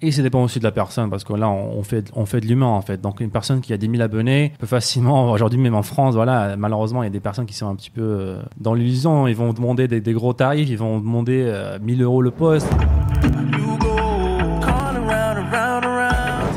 Et ça dépend aussi de la personne parce que là on fait on fait de l'humain en fait. Donc une personne qui a 10 000 abonnés peut facilement aujourd'hui même en France voilà malheureusement il y a des personnes qui sont un petit peu euh, dans l'illusion. Ils vont demander des, des gros tarifs, ils vont demander euh, 1000 euros le poste.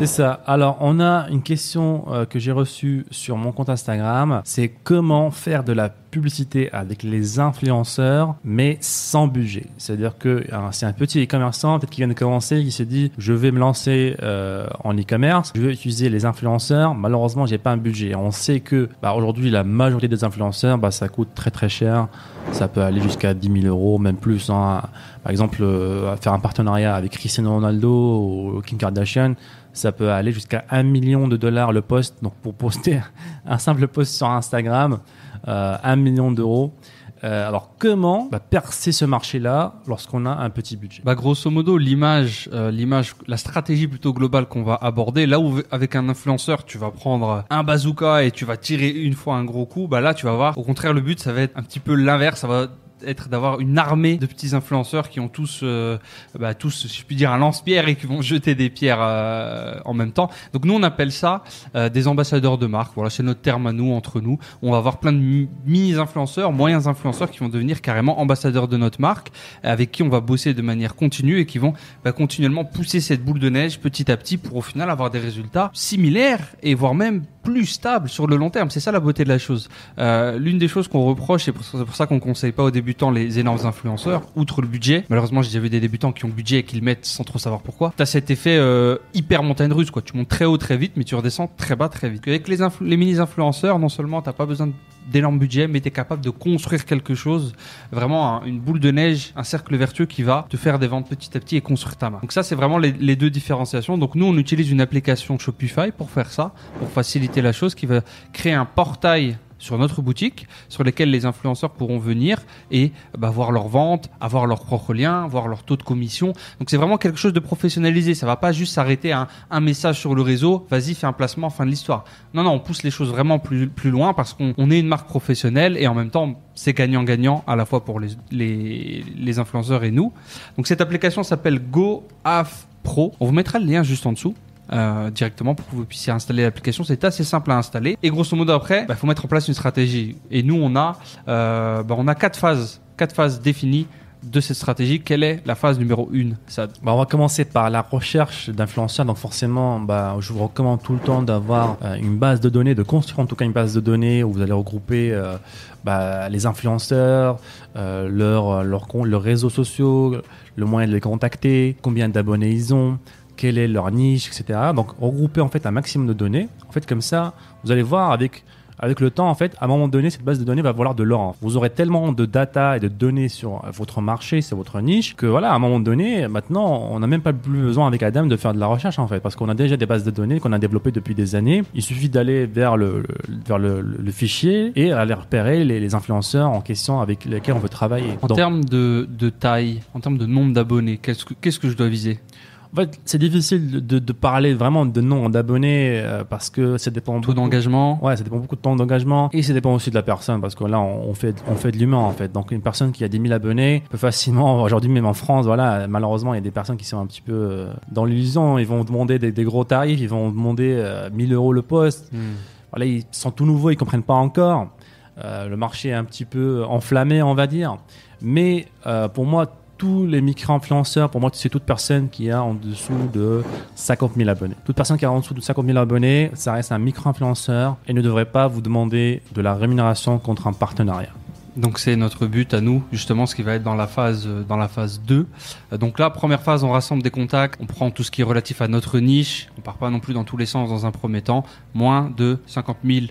C'est ça. Alors, on a une question euh, que j'ai reçue sur mon compte Instagram. C'est comment faire de la publicité avec les influenceurs, mais sans budget? C'est-à-dire que c'est un petit e-commerçant, peut-être qui vient de commencer, qui se dit, je vais me lancer euh, en e-commerce, je vais utiliser les influenceurs. Malheureusement, j'ai pas un budget. On sait que bah, aujourd'hui, la majorité des influenceurs, bah, ça coûte très très cher. Ça peut aller jusqu'à 10 000 euros, même plus. hein. Par exemple, euh, faire un partenariat avec Cristiano Ronaldo ou Kim Kardashian, ça peut aller jusqu'à 1 million de dollars le post. Donc pour poster un simple post sur Instagram, euh, 1 million d'euros. Euh, alors comment bah, percer ce marché-là lorsqu'on a un petit budget? Bah grosso modo l'image, euh, l'image, la stratégie plutôt globale qu'on va aborder. Là où avec un influenceur tu vas prendre un bazooka et tu vas tirer une fois un gros coup, bah là tu vas voir. Au contraire le but ça va être un petit peu l'inverse, ça va être d'avoir une armée de petits influenceurs qui ont tous, euh, bah, tous, si je puis dire, un lance-pierre et qui vont jeter des pierres euh, en même temps. Donc nous, on appelle ça euh, des ambassadeurs de marque. Voilà, c'est notre terme à nous, entre nous. On va avoir plein de mi- mini-influenceurs, moyens influenceurs qui vont devenir carrément ambassadeurs de notre marque, avec qui on va bosser de manière continue et qui vont bah, continuellement pousser cette boule de neige petit à petit pour au final avoir des résultats similaires et voire même plus stables sur le long terme. C'est ça la beauté de la chose. Euh, L'une des choses qu'on reproche, et c'est pour ça qu'on conseille pas aux débutants les énormes influenceurs, outre le budget. Malheureusement, j'ai déjà vu des débutants qui ont le budget et qui le mettent sans trop savoir pourquoi. T'as cet effet euh, hyper montagne russe, quoi. Tu montes très haut très vite, mais tu redescends très bas très vite. Avec les, les mini-influenceurs, non seulement t'as pas besoin d'énormes budgets, mais t'es capable de construire quelque chose, vraiment un- une boule de neige, un cercle vertueux qui va te faire des ventes petit à petit et construire ta marque. Donc ça, c'est vraiment les deux différenciations. Donc nous, on utilise une application Shopify pour faire ça, pour faciliter la chose, qui va créer un portail sur notre boutique, sur lesquels les influenceurs pourront venir et bah, voir leurs ventes, avoir leurs propres liens, voir leur taux de commission. Donc c'est vraiment quelque chose de professionnalisé. Ça va pas juste s'arrêter à un, message sur le réseau, vas-y, fais un placement, fin de l'histoire. Non, non, on pousse les choses vraiment plus, plus loin parce qu'on on est une marque professionnelle et en même temps, c'est gagnant-gagnant à la fois pour les, les, les influenceurs et nous. Donc cette application s'appelle GoAF Pro. On vous mettra le lien juste en dessous. Euh, directement pour que vous puissiez installer l'application. C'est assez simple à installer. Et grosso modo après, il faut mettre en place une stratégie. Et nous, on a, euh, bah, on a quatre phases, quatre phases définies de cette stratégie. Quelle est la phase numéro une, Sad Bah, on va commencer par la recherche d'influenceurs. Donc forcément, bah, je vous recommande tout le temps d'avoir euh, une base de données, de construire en tout cas une base de données où vous allez regrouper euh, bah, les influenceurs, euh, leurs réseaux sociaux, le moyen de les contacter, combien d'abonnés ils ont, quelle est leur niche, etc. Donc regrouper en fait un maximum de données. En fait, comme ça, vous allez voir avec avec le temps, en fait, à un moment donné, cette base de données va valoir de l'or. Vous aurez tellement de data et de données sur votre marché, sur votre niche, que voilà, à un moment donné, maintenant, on n'a même pas plus besoin avec Adam de faire de la recherche, en fait, parce qu'on a déjà des bases de données qu'on a développées depuis des années. Il suffit d'aller vers le, vers le, le- le fichier et aller repérer les, les influenceurs en question avec lesquels on veut travailler. En termes de, de taille, en termes de nombre d'abonnés, qu'est-ce que, qu'est-ce que je dois viser? En fait, c'est difficile de, de parler vraiment de nombre d'abonnés euh, parce que ça dépend beaucoup- d'engagement. Ouais, ça dépend beaucoup de temps d'engagement. Et ça dépend aussi de la personne parce que là on on fait on fait de l'humain en fait. Donc une personne qui a 10 000 abonnés peut facilement aujourd'hui même en France voilà malheureusement il y a des personnes qui sont un petit peu euh, dans l'illusion. Ils vont demander des, des gros tarifs ils vont demander euh, 1000 euros le poste. Hmm. voilà ils sont tout nouveaux ils comprennent pas encore. Euh, le marché est un petit peu enflammé on va dire. Mais pour moi tous les micro-influenceurs, pour moi, c'est toute personne qui a en dessous de 50 000 abonnés. Toute personne qui a en dessous de 50 000 abonnés, ça reste un micro-influenceur et ne devrait pas vous demander de la rémunération contre un partenariat. Donc c'est notre but à nous, justement, ce qui va être dans la phase, euh, dans la phase 2. Euh, Donc là, première phase, on rassemble des contacts, on prend tout ce qui est relatif à notre niche, on part pas non plus dans tous les sens dans un premier temps, moins de 50 000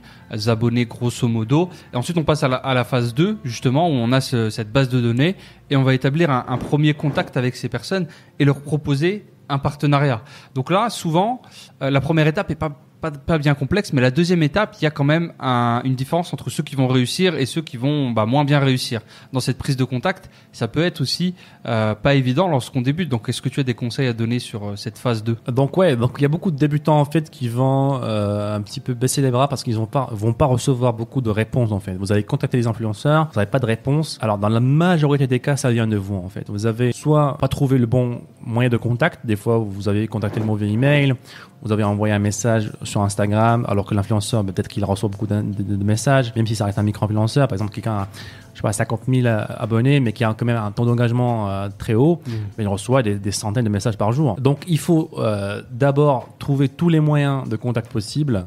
abonnés grosso modo. Et ensuite, on passe à la, à la phase 2, justement, où on a ce- cette base de données et on va établir un, un premier contact avec ces personnes et leur proposer un partenariat. Donc là, souvent, euh, la première étape est pas pas, pas bien complexe, mais la deuxième étape, il y a quand même un- une différence entre ceux qui vont réussir et ceux qui vont bah, moins bien réussir. Dans cette prise de contact, ça peut être aussi euh, pas évident lorsqu'on débute. Donc, est-ce que tu as des conseils à donner sur euh, cette phase 2 Donc ouais, donc il y a beaucoup de débutants en fait qui vont euh, un petit peu baisser les bras parce qu'ils vont pas vont pas recevoir beaucoup de réponses en fait. Vous allez contacter les influenceurs, vous n'avez pas de réponse. Alors dans la majorité des cas, ça vient de vous en fait. Vous avez soit pas trouvé le bon moyen de contact, des fois vous avez contacté le mauvais email, vous avez envoyé un message sur Instagram alors que l'influenceur ben, peut-être qu'il reçoit beaucoup de, de- de messages, même si ça reste un micro-influenceur. Par exemple, quelqu'un a je sais pas 50 000 abonnés mais qui a quand même un taux d'engagement euh, très haut, mais il reçoit des, des centaines de messages par jour. Donc il faut euh, d'abord trouver tous les moyens de contact possibles.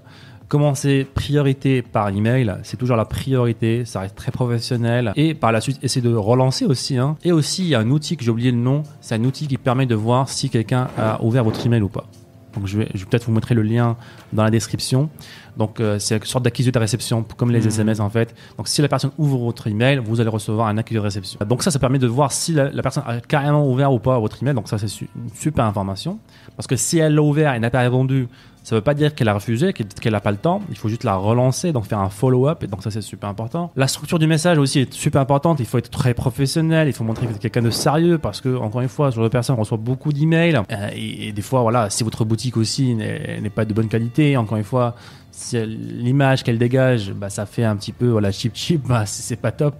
Commencer priorité par email, c'est toujours la priorité, ça reste très professionnel. Et par la suite, essayer de relancer aussi. hein. Et aussi, il y a un outil que j'ai oublié le nom, c'est un outil qui permet de voir si quelqu'un a ouvert votre email ou pas. Donc je vais, je vais peut-être vous montrer le lien dans la description. Donc euh, c'est une sorte d'accusé de réception, comme les SMS en fait. Donc si la personne ouvre votre email, vous allez recevoir un accusé de réception. Donc ça, ça permet de voir si la, la personne a carrément ouvert ou pas votre email. Donc ça, c'est su- une super information. Parce que si elle l'a ouvert et n'a pas répondu, ça veut pas dire qu'elle a refusé, qu'elle n'a pas le temps. Il faut juste la relancer, donc faire un follow-up. Et donc ça, c'est super important. La structure du message aussi est super importante. Il faut être très professionnel. Il faut montrer que êtes quelqu'un de sérieux parce que, encore une fois, ce genre de personne reçoit beaucoup d'emails. Euh, et, des fois, voilà, si votre boutique aussi n'est pas de bonne qualité, encore une fois, si l'image qu'elle dégage, bah, ça fait un petit peu, voilà, cheap cheap, bah, c'est c'est pas top.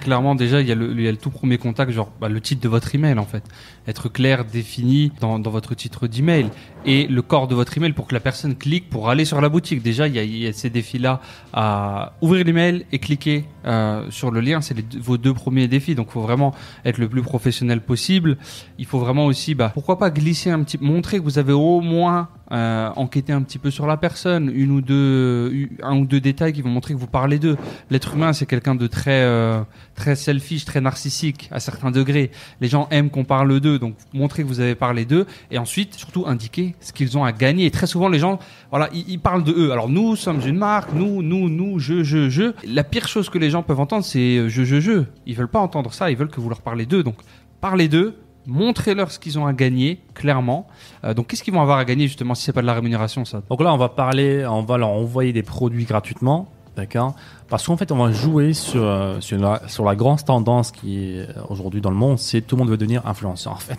Clairement, déjà, il y, a le, tout premier contact, genre bah, le titre de votre email, en fait. Être clair, défini dans votre titre d'email. Et le corps de votre email pour que la personne clique pour aller sur la boutique. Déjà, il y a, y a ces défis-là à ouvrir l'email et cliquer euh, sur le lien. C'est vos deux premiers défis. Donc, il faut vraiment être le plus professionnel possible. Il faut vraiment aussi, bah, pourquoi pas glisser un petit, montrer que vous avez au moins euh, enquêté un petit peu sur la personne, une ou deux, un ou deux détails qui vont montrer que vous parlez d'eux. L'être humain, c'est quelqu'un de très, euh, très selfish, très narcissique à certains degrés. Les gens aiment qu'on parle d'eux, donc montrez que vous avez parlé d'eux, et ensuite surtout indiquer ce qu'ils ont à gagner. Et très souvent, les gens, voilà, ils, parlent de eux. Alors nous sommes une marque, nous, nous, nous, je, je, je. La pire chose que les gens peuvent entendre, c'est euh, je, je, je. Ils veulent pas entendre ça, ils veulent que vous leur parlez d'eux. Donc parlez d'eux. Montrez-leur ce qu'ils ont à gagner, clairement. Euh, donc, qu'est-ce qu'ils vont avoir à gagner, justement, si c'est pas de la rémunération, ça? Donc là, on va parler, on va leur envoyer des produits gratuitement, d'accord? Parce qu'en fait, on va jouer sur, euh, sur, la, sur la grande tendance qui est euh, aujourd'hui dans le monde, c'est tout le monde veut devenir influenceur, en fait.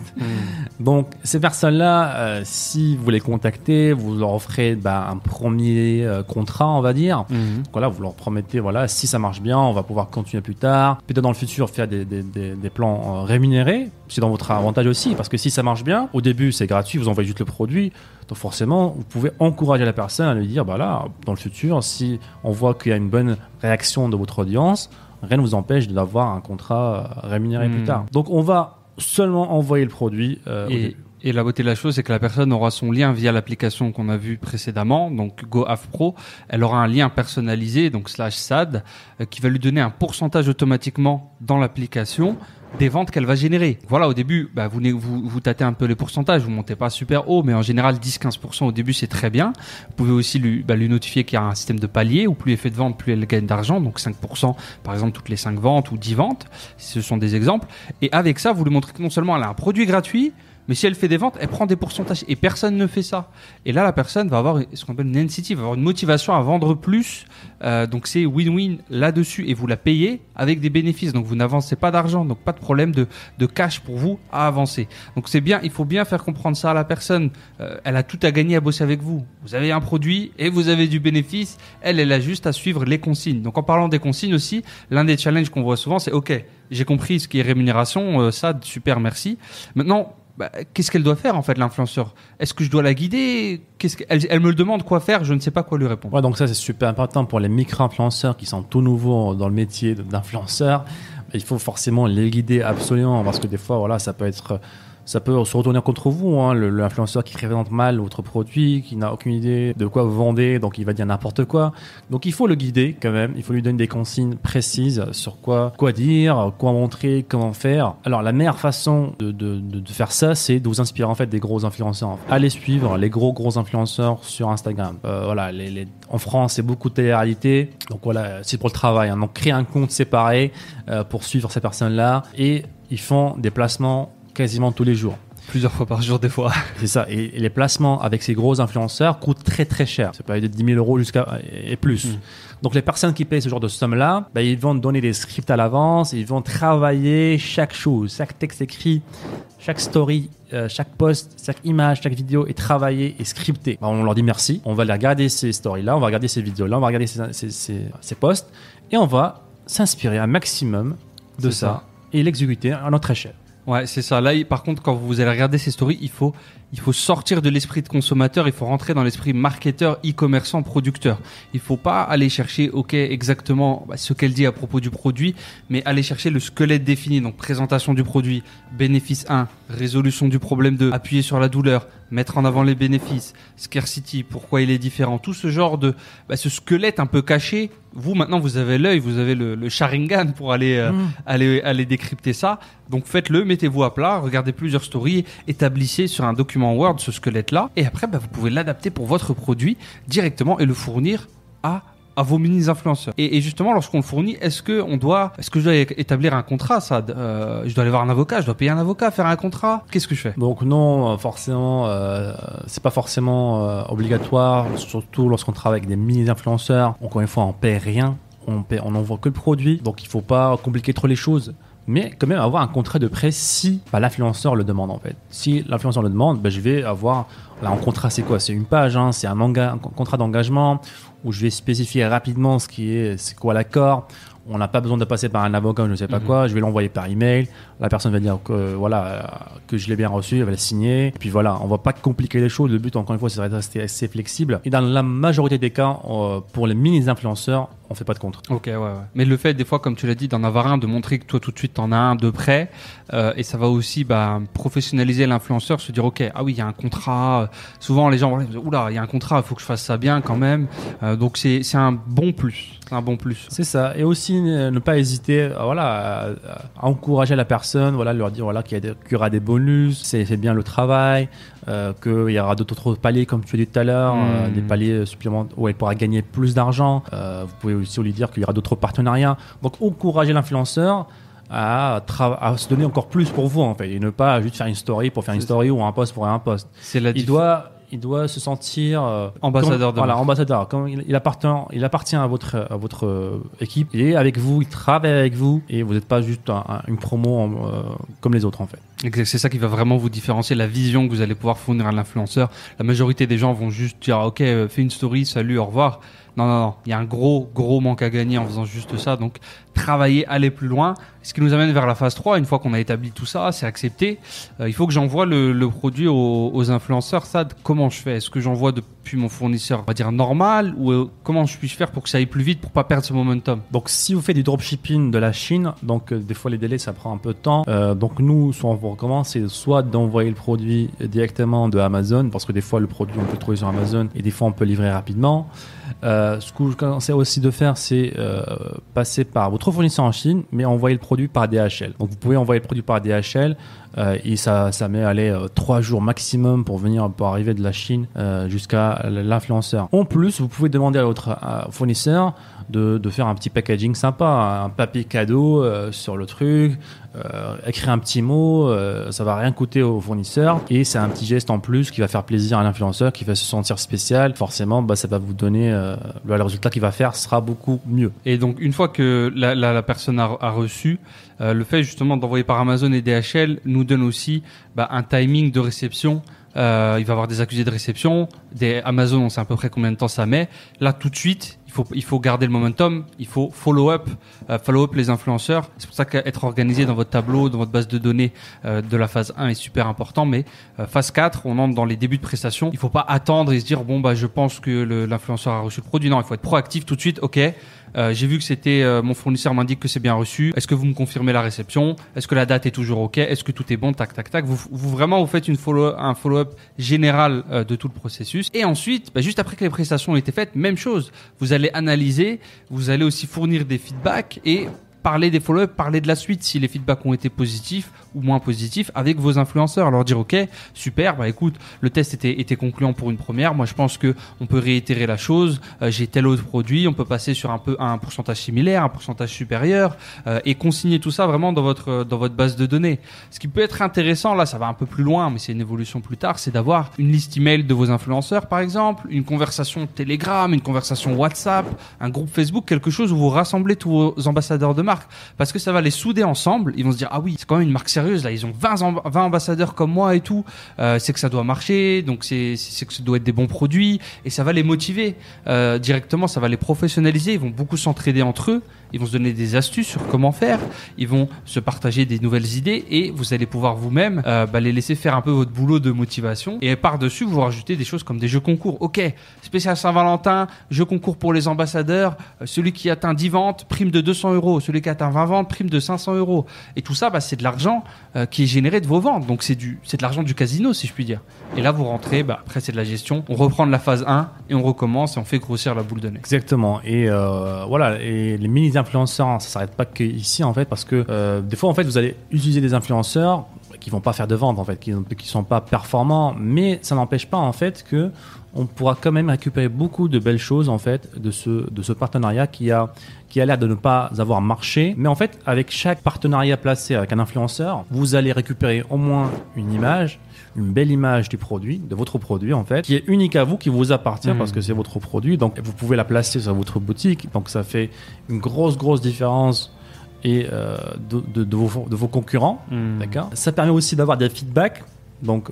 Donc, ces personnes-là, euh, si vous les contactez, vous leur offrez bah, un premier euh, contrat, on va dire. Mhm. Voilà, vous leur promettez, voilà, si ça marche bien, on va pouvoir continuer plus tard. Peut-être dans le futur faire des, des, des, des plans euh, rémunérés. C'est dans votre avantage aussi, parce que si ça marche bien, au début c'est gratuit, vous envoyez juste le produit. Donc forcément, vous pouvez encourager la personne à lui dire, bah là, dans le futur, si on voit qu'il y a une bonne réaction de votre audience, rien ne vous empêche d'avoir un contrat euh, rémunéré Hmm. plus tard. Donc on va seulement envoyer le produit. euh, Et. Et la beauté de la chose, c'est que la personne aura son lien via l'application qu'on a vue précédemment, donc GoAF Pro. Elle aura un lien personnalisé, donc slash SAD, euh, qui va lui donner un pourcentage automatiquement dans l'application des ventes qu'elle va générer. Voilà, au début, bah, vous, tâtez un peu les pourcentages, vous montez pas super haut, mais en général 10-15% au début c'est très bien. Vous pouvez aussi lui, bah, lui notifier qu'il y a un système de palier, où plus elle fait de ventes, plus elle gagne d'argent, donc 5% par exemple toutes les 5 ventes ou 10 ventes, ce sont des exemples. Et avec ça, vous lui montrez que non seulement elle a un produit gratuit, mais si elle fait des ventes, elle prend des pourcentages et personne ne fait ça. Et là, la personne va avoir ce qu'on appelle une NCT, va avoir une motivation à vendre plus. Euh, donc c'est win-win là-dessus et vous la payez avec des bénéfices. Donc vous n'avancez pas d'argent, donc pas de problème de, de cash pour vous à avancer. Donc c'est bien, il faut bien faire comprendre ça à la personne. Euh, elle a tout à gagner à bosser avec vous. Vous avez un produit et vous avez du bénéfice. Elle, elle a juste à suivre les consignes. Donc en parlant des consignes aussi, l'un des challenges qu'on voit souvent, c'est OK, j'ai compris ce qui est rémunération, euh, ça, super, merci. Maintenant, bah, qu'est-ce qu'elle doit faire en fait l'influenceur? Est-ce que je dois la guider? Qu'est-ce qu'elle elle me le demande quoi faire Je ne sais pas quoi lui répondre. Ouais, donc ça c'est super important pour les micro-influenceurs qui sont tout nouveaux dans le métier d'influenceur. Il faut forcément les guider absolument parce que des fois, voilà, ça peut être, ça peut se retourner contre vous. Hein, L'influenceur qui présente mal votre produit, qui n'a aucune idée de quoi vous vendez, donc il va dire n'importe quoi. Donc il faut le guider quand même. Il faut lui donner des consignes précises sur quoi, quoi dire, quoi montrer, comment faire. Alors la meilleure façon de, faire ça, c'est de vous inspirer en fait des gros influenceurs. Allez suivre les gros gros influenceurs sur Instagram. Euh, voilà, en France, c'est beaucoup de télé-réalité. Donc voilà, c'est pour le travail. hein. Donc créer un compte séparé euh, pour suivre ces personnes-là et ils font des placements quasiment tous les jours. Plusieurs fois par jour, des fois. C'est ça. Et, et les placements avec ces gros influenceurs coûtent très très cher. Ça peut aller de 10 000 euros jusqu'à et plus. Mm. Donc les personnes qui payent ce genre de somme-là, bah, ils vont donner des scripts à l'avance, ils vont travailler chaque chose, chaque texte écrit, chaque story, euh, chaque post, chaque image, chaque vidéo est travaillé et scripté. Bah, on leur dit merci. On va les regarder ces stories-là, on va regarder ces vidéos-là, on va regarder ces, ces, ces- ces posts et on va s'inspirer un maximum de C'est ça, ça. et l'exécuter à notre échelle. Ouais, c'est ça. Là, par contre, quand vous allez regarder ces stories, il faut, il faut sortir de l'esprit de consommateur, il faut rentrer dans l'esprit marketeur, e-commerçant, producteur. Il faut pas aller chercher, ok, exactement bah, ce qu'elle dit à propos du produit, mais aller chercher le squelette défini. Donc, présentation du produit, bénéfice 1, résolution du problème 2, appuyer sur la douleur, mettre en avant les bénéfices, scarcity, pourquoi il est différent, tout ce genre de, bah, ce squelette un peu caché. Vous, maintenant, vous avez l'œil, vous avez le, le Sharingan pour aller, euh, aller, aller décrypter ça. Donc faites-le, mettez-vous à plat, regardez plusieurs stories, établissez sur un document Word ce squelette-là, et après bah, vous pouvez l'adapter pour votre produit directement et le fournir à vos mini influenceurs. Et, justement, lorsqu'on le fournit, est-ce que on doit, est-ce que je dois établir un contrat, ça euh, Je dois aller voir un avocat, je dois payer un avocat, faire un contrat? Qu'est-ce que je fais? Donc non, euh, forcément, euh, c'est pas forcément obligatoire, surtout lorsqu'on travaille avec des mini-influenceurs. Encore une fois, on paie rien, on paie, on envoie que le produit, donc il faut pas compliquer trop les choses. Mais quand même avoir un contrat de prêt si bah, l'influenceur le demande en fait. Si l'influenceur le demande, bah, je vais avoir là en contrat c'est quoi? C'est une page, hein, c'est un, un contrat d'engagement où je vais spécifier rapidement ce qui est, c'est quoi l'accord. On n'a pas besoin de passer par un avocat, ou je ne sais pas Mhm. quoi. Je vais l'envoyer par email. La personne va dire que euh, voilà que je l'ai bien reçu, elle va le signer. Et puis voilà, on va pas compliquer les choses. Le but, encore une fois, c'est de rester assez flexible. Et dans la majorité des cas, euh, pour les mini influenceurs, on fait pas de contre. Ok, ouais, ouais. Mais le fait, des fois, comme tu l'as dit, d'en avoir un, de montrer que toi, tout de suite, t'en as un de près, euh, et ça va aussi bah, professionnaliser l'influenceur, se dire, ok, ah oui, il y a un contrat. Souvent, les gens vont dire, oula, il y a un contrat, il faut que je fasse ça bien quand même. Euh, donc, c'est un bon plus. C'est un bon plus. C'est ça. Et aussi euh, ne pas hésiter, euh, voilà, à, à encourager la personne, voilà, leur dire voilà qu'il y, aura des bonus, c'est bien le travail, euh, qu'il y aura d'autres paliers comme tu as dit tout à l'heure, euh, des paliers supplémentaires où elle pourra gagner plus d'argent. Euh, vous pouvez aussi lui dire qu'il y aura d'autres partenariats. Donc encourager l'influenceur. À, à se donner encore plus pour vous en fait et ne pas juste faire une story pour faire une story ou un post pour un post C'est la il doit il doit se sentir euh, Ambassadeur comme- de voilà ambassadeur. Comme il, il appartient il appartient à votre à votre euh, équipe. Il est avec vous il travaille avec vous. Et vous n'êtes pas juste un- un- une promo en, euh, comme les autres en fait C'est ça qui va vraiment vous différencier, la vision que vous allez pouvoir fournir à l'influenceur. La majorité des gens vont juste dire, ok, euh, fais une story, salut, au revoir. Non, non, non, il y a un gros, gros manque à gagner en faisant juste ça. Donc, travailler, aller plus loin. Ce qui nous amène vers la phase 3. Une fois qu'on a établi tout ça, c'est accepté. Euh, il faut que j'envoie le, produit aux, aux influenceurs. Ça, comment je fais? Est-ce que j'envoie depuis mon fournisseur, on va dire normal, ou euh, comment je puis faire pour que ça aille plus vite, pour pas perdre ce momentum? Donc si vous faites du dropshipping de la Chine donc euh, des fois les délais ça prend un peu de temps. Euh, donc nous soit on vous recommande c'est soit d'envoyer le produit directement de Amazon parce que des fois le produit on peut trouver sur Amazon et des fois on peut livrer rapidement. Ce que je conseille aussi de faire, c'est passer par votre fournisseur en Chine, mais envoyer le produit par DHL. Donc vous pouvez envoyer le produit par DHL euh, et ça, ça met aller euh, trois jours maximum pour venir pour arriver de la Chine euh, jusqu'à l'influenceur. En plus, vous pouvez demander à votre fournisseur de, de faire un petit packaging sympa, un papier cadeau sur le truc, euh, écrire un petit mot, euh, ça va rien coûter au fournisseur et c'est un petit geste en plus qui va faire plaisir à l'influenceur, qui va se sentir spécial. Forcément, bah, ça va vous donner euh, le résultat qu'il va faire sera beaucoup mieux. Et donc, une fois que la, la, la personne a, a reçu, euh, le fait justement d'envoyer par Amazon et DHL nous donne aussi bah, un timing de réception. Euh, il va avoir des accusés de réception. Des Amazon, on sait à peu près combien de temps ça met. Là, tout de suite, faut, il faut garder le momentum. Il faut follow up, euh, follow up les influenceurs. C'est pour ça qu'être organisé dans votre tableau, dans votre base de données euh, de la phase 1 est super important. Mais euh, phase 4, on entre dans les débuts de prestation. Il faut pas attendre et se dire bon bah je pense que l'influenceur a reçu le produit. Non, il faut être proactif tout de suite. Ok, euh, j'ai vu que c'était euh, mon fournisseur m'indique que c'est bien reçu. Est-ce que vous me confirmez la réception? Est-ce que la date est toujours ok? Est-ce que tout est bon? Tac tac tac. Vous, vous vraiment vous faites une follow un follow-up général euh, de tout le processus. Et ensuite, bah, juste après que les prestations ont été faites, même chose. Vous allez analyser, vous allez aussi fournir des feedbacks et parler des follow-up, parler de la suite si les feedbacks ont été positifs ou moins positifs avec vos influenceurs. Leur dire, ok, super, bah écoute, le test était, concluant pour une première. Moi, je pense que on peut réitérer la chose. Euh, J'ai tel autre produit, on peut passer sur un peu un pourcentage similaire, un pourcentage supérieur, euh, et consigner tout ça vraiment dans votre dans votre base de données. Ce qui peut être intéressant, là, ça va un peu plus loin, mais c'est une évolution plus tard, c'est d'avoir une liste email de vos influenceurs, par exemple, une conversation Telegram, une conversation WhatsApp, un groupe Facebook, quelque chose où vous rassemblez tous vos ambassadeurs de marque, parce que ça va les souder ensemble. Ils vont se dire ah oui, c'est quand même une marque sérieuse là, ils ont 20, amb- 20 ambassadeurs comme moi et tout, Euh, c'est que ça doit marcher, donc c'est c'est que ça doit être des bons produits et ça va les motiver euh, directement, ça va les professionnaliser. Ils vont beaucoup s'entraider entre eux. Ils vont se donner des astuces sur comment faire. Ils vont se partager des nouvelles idées et vous allez pouvoir vous-même euh, bah, les laisser faire un peu votre boulot de motivation. Et par-dessus, vous rajoutez des choses comme des jeux concours. Ok, spécial Saint-Valentin, jeu concours pour les ambassadeurs. Euh, celui qui atteint 10 ventes, prime de 200 euros. Celui qui atteint 20 ventes, prime de 500 euros. Et tout ça, bah, c'est de l'argent euh, qui est généré de vos ventes. Donc c'est du, c'est de l'argent du casino, si je puis dire. Et là, vous rentrez. Bah, après, c'est de la gestion. On reprend de la phase 1 et on recommence et on fait grossir la boule de neige. Exactement. Et voilà, et les mini influenceurs, hein, ça s'arrête pas que ici en fait, parce que euh, des fois en fait, vous allez utiliser des influenceurs qui vont pas faire de vente en fait, qui, qui sont pas performants, mais ça n'empêche pas en fait que on pourra quand même récupérer beaucoup de belles choses en fait de ce de ce partenariat qui a qui a l'air de ne pas avoir marché. Mais en fait, avec chaque partenariat placé avec un influenceur, vous allez récupérer au moins une image, une belle image du produit, de votre produit en fait, qui est unique à vous, qui vous appartient Mhm. parce que c'est votre produit. Donc vous pouvez la placer sur votre boutique. Donc ça fait une grosse, grosse différence et euh, de, de- de vos, de vos concurrents. Hmm. D'accord? Ça permet aussi d'avoir des feedbacks. Donc,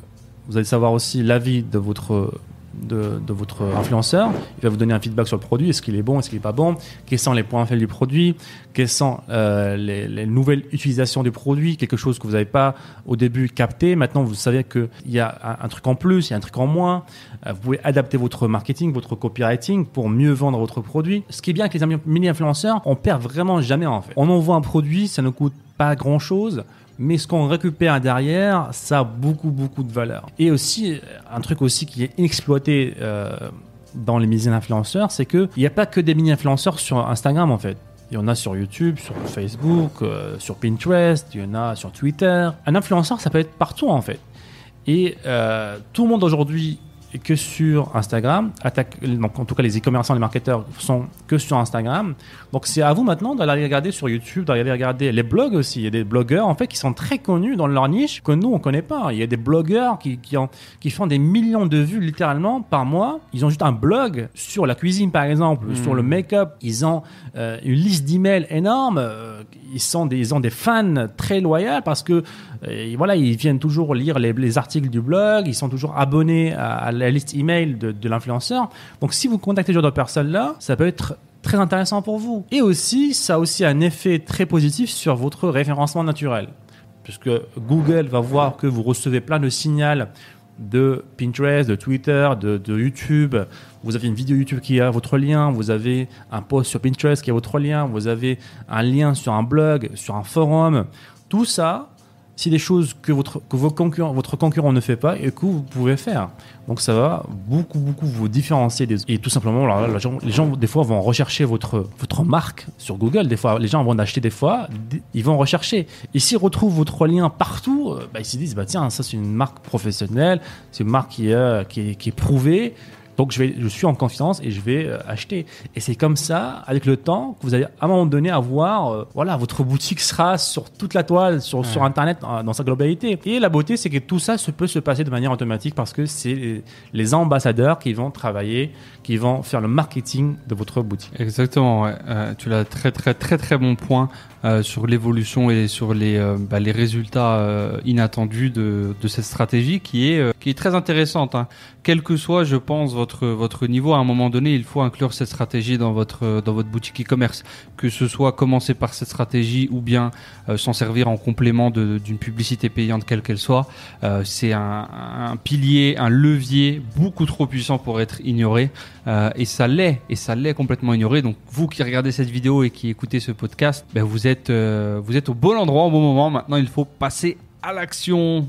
vous allez savoir aussi l'avis de votre de, votre influenceur. Il va vous donner un feedback sur le produit. Est-ce qu'il est bon? Est-ce qu'il n'est pas bon? Quels sont les points faibles du produit? Quelles sont euh, les, les nouvelles utilisations du produit? Quelque chose que vous n'avez pas au début capté. Maintenant, vous savez qu'il y a un, un truc en plus, il y a un truc en moins. Euh, vous pouvez adapter votre marketing, votre copywriting pour mieux vendre votre produit. Ce qui est bien avec les mini-influenceurs, on perd vraiment jamais en fait. On envoie un produit, ça ne coûte pas grand-chose. Mais ce qu'on récupère derrière, ça a beaucoup, beaucoup de valeur. Et aussi, un truc aussi qui est inexploité euh, dans les mini-influenceurs, c'est qu'il n'y a pas que des mini-influenceurs sur Instagram, en fait. Il y en a sur YouTube, sur Facebook, euh, sur Pinterest, il y en a sur Twitter. Un influenceur, ça peut être partout, en fait. Et euh, tout le monde aujourd'hui que sur Instagram. Attaque, donc en tout cas, les e-commerçants, les marketeurs sont que sur Instagram. Donc c'est à vous maintenant d'aller regarder sur YouTube, d'aller regarder les blogs aussi. Il y a des blogueurs en fait qui sont très connus dans leur niche que nous on connaît pas. Il y a des blogueurs qui, qui, ont, qui font des millions de vues littéralement par mois. Ils ont juste un blog sur la cuisine par exemple, Hmm. sur le make-up. Ils ont euh, une liste d'emails énorme. Euh, Ils sont des, ils ont des fans très loyaux parce que euh, voilà ils viennent toujours lire les, les articles du blog. Ils sont toujours abonnés à, à la liste email de, de l'influenceur. Donc si vous contactez ce genre de personnes là, ça peut être très intéressant pour vous. Et aussi, ça a aussi un effet très positif sur votre référencement naturel. Puisque Google va voir que vous recevez plein de signaux de Pinterest, de Twitter, de, de YouTube. Vous avez une vidéo YouTube qui a votre lien, vous avez un post sur Pinterest qui a votre lien, vous avez un lien sur un blog, sur un forum. Tout ça, c'est des choses que votre, que vos concurrents, votre concurrent ne fait pas et que vous pouvez faire. Donc ça va beaucoup, beaucoup vous différencier des Et tout simplement, là, les, gens, des fois, vont rechercher votre, votre marque sur Google. Des fois, les gens vont acheter des fois, ils vont rechercher. Et s'ils retrouvent votre lien partout, euh, bah, ils se disent, bah, tiens, ça c'est une marque professionnelle, c'est une marque qui est, qui est prouvée. Donc je, vais, je suis en confiance et je vais euh, acheter. Et c'est comme ça, avec le temps, que vous allez à un moment donné avoir, euh, voilà, votre boutique sera sur toute la toile, sur, sur Internet, euh, dans sa globalité. Et la beauté, c'est que tout ça se peut se passer de manière automatique parce que c'est les, les ambassadeurs qui vont travailler, qui vont faire le marketing de votre boutique. Exactement, ouais. Euh, tu l'as très très très très bon point sur l'évolution et sur les bah, les résultats inattendus de, de cette stratégie qui est qui est très intéressante. Hein. Quel que soit, je pense, votre votre niveau, à un moment donné, il faut inclure cette stratégie dans votre dans votre boutique e-commerce. Que ce soit commencer par cette stratégie ou bien euh, s'en servir en complément d'une publicité payante quelle qu'elle soit. Euh, C'est un, pilier, un levier beaucoup trop puissant pour être ignoré. Euh, et ça l'est, et ça l'est complètement ignoré. Donc vous qui regardez cette vidéo et qui écoutez ce podcast, ben vous êtes vous êtes au bon endroit au bon moment. Maintenant, il faut passer à l'action.